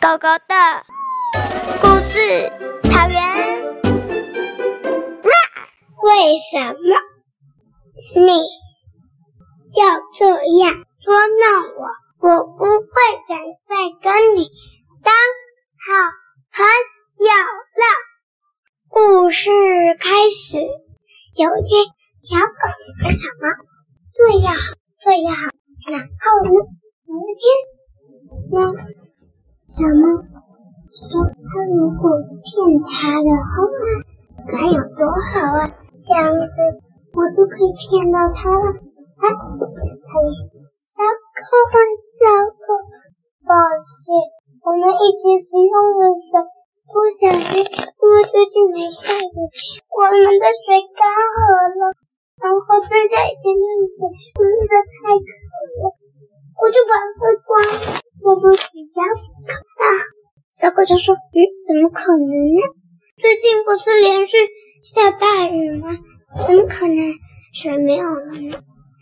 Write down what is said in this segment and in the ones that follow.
狗狗的故事，草原。为什么你要这样捉弄我？我不会想再跟你当好朋友了。故事开始。有一天，小狗跟小猫最要好，最要好。然后呢，有一天，猫。小猫说：“他如果骗他的话，该有多好啊！这样子我就可以骗到他了。”啊，他说：“小狗啊，小狗，抱歉，我们一起使用的水不小心，因为最近没下雨，我们的水干涸了，然后剩下一点点水，实在太渴小狗就说：“嗯，怎么可能呢？最近不是连续下大雨吗？怎么可能水没有了呢？”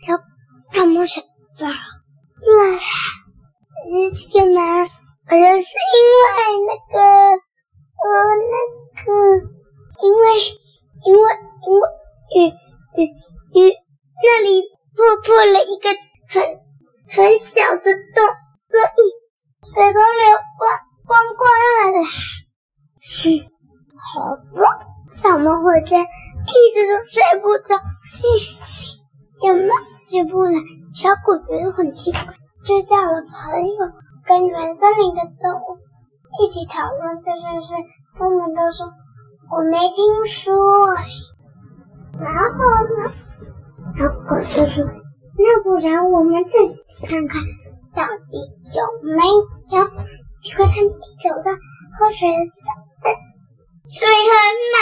小小猫想：“哇，对了，这是干嘛？好像是因为那个，呃，那个，因为，因为，因为雨雨雨那里破破了一个很很小的洞。”所以水都流光小猫回家一直都睡不着，也没睡不来。小狗觉得很奇怪，就叫了朋友跟原森林的动物一起讨论这件事。他们都说我没听说。然后呢，小狗就说：“那不然我们自己看看。”到底有没有？结果他们走到喝水的，水很满。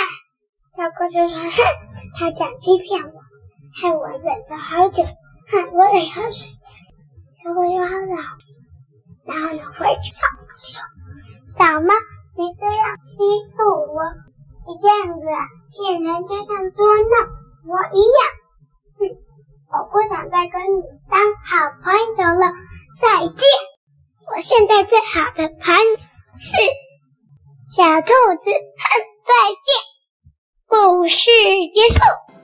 小狗就说：“哼，他想欺骗我，害我忍了好久。哼，我得喝水。”小狗就喝了好久，然后呢，回去小猫说：“小猫，你这样欺负我，你这样子骗人，就像捉弄我一样。哼，我不想再跟你当好朋友了。”再见！我现在最好的朋友是小兔子。哼，再见！故事结束。